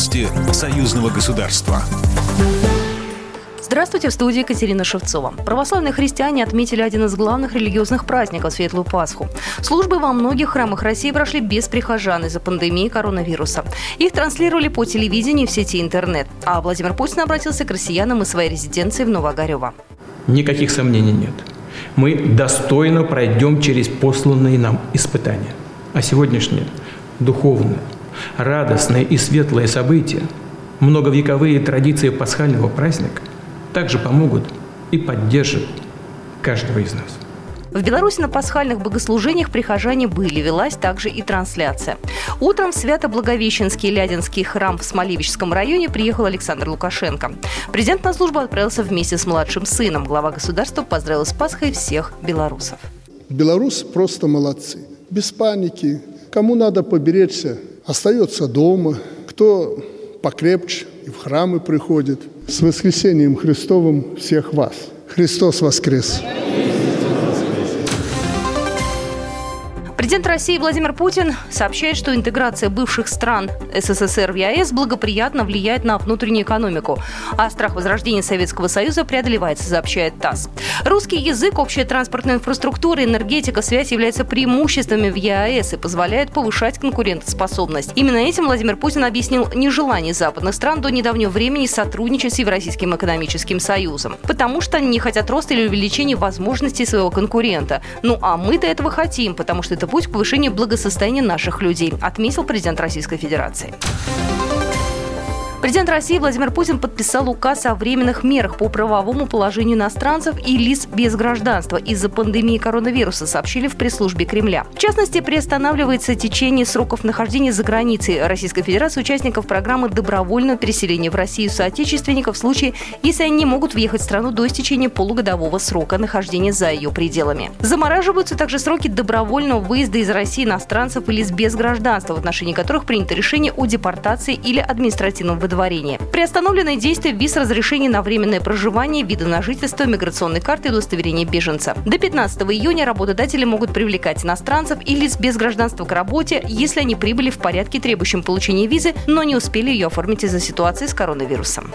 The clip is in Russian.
Новости союзного государства. Здравствуйте, в студии Екатерина Шевцова. Православные христиане отметили один из главных религиозных праздников – Светлую Пасху. Службы во многих храмах России прошли без прихожан из-за пандемии коронавируса. Их транслировали по телевидению в сети интернет. А Владимир Путин обратился к россиянам из своей резиденции в Новогарево. Никаких сомнений нет. Мы достойно пройдем через посланные нам испытания. А сегодняшнее духовное, радостное и светлое событие, многовековые традиции пасхального праздника также помогут и поддержат каждого из нас. В Беларуси на пасхальных богослужениях прихожане были, велась также и трансляция. Утром в Свято-Благовещенский Лядинский храм в Смоливическом районе приехал Александр Лукашенко. Президент на службу отправился вместе с младшим сыном. Глава государства поздравил с Пасхой всех белорусов. Белорусы просто молодцы. Без паники. Кому надо поберечься, остается дома. Кто покрепче и в храмы приходит. С воскресением Христовым всех вас. Христос воскрес! Президент России Владимир Путин сообщает, что интеграция бывших стран СССР в ЕАЭС благоприятно влияет на внутреннюю экономику, а страх возрождения Советского Союза преодолевается, сообщает ТАСС. Русский язык, общая транспортная инфраструктура, энергетика, связь являются преимуществами в ЕАЭС и позволяют повышать конкурентоспособность. Именно этим Владимир Путин объяснил нежелание западных стран до недавнего времени сотрудничать с Евразийским экономическим союзом, потому что они не хотят роста или увеличения возможностей своего конкурента. Ну а мы-то этого хотим, потому что это будет путь к повышению благосостояния наших людей, отметил президент Российской Федерации. Президент России Владимир Путин подписал указ о временных мерах по правовому положению иностранцев и лиц без гражданства из-за пандемии коронавируса, сообщили в пресс-службе Кремля. В частности, приостанавливается течение сроков нахождения за границей Российской Федерации участников программы добровольного переселения в Россию соотечественников в случае, если они не могут въехать в страну до истечения полугодового срока нахождения за ее пределами. Замораживаются также сроки добровольного выезда из России иностранцев и лиц без гражданства, в отношении которых принято решение о депортации или административном выдавании удовлетворения. Приостановлены действия виз разрешений на временное проживание, вида на жительство, миграционной карты и удостоверения беженца. До 15 июня работодатели могут привлекать иностранцев и лиц без гражданства к работе, если они прибыли в порядке, требующем получения визы, но не успели ее оформить из-за ситуации с коронавирусом.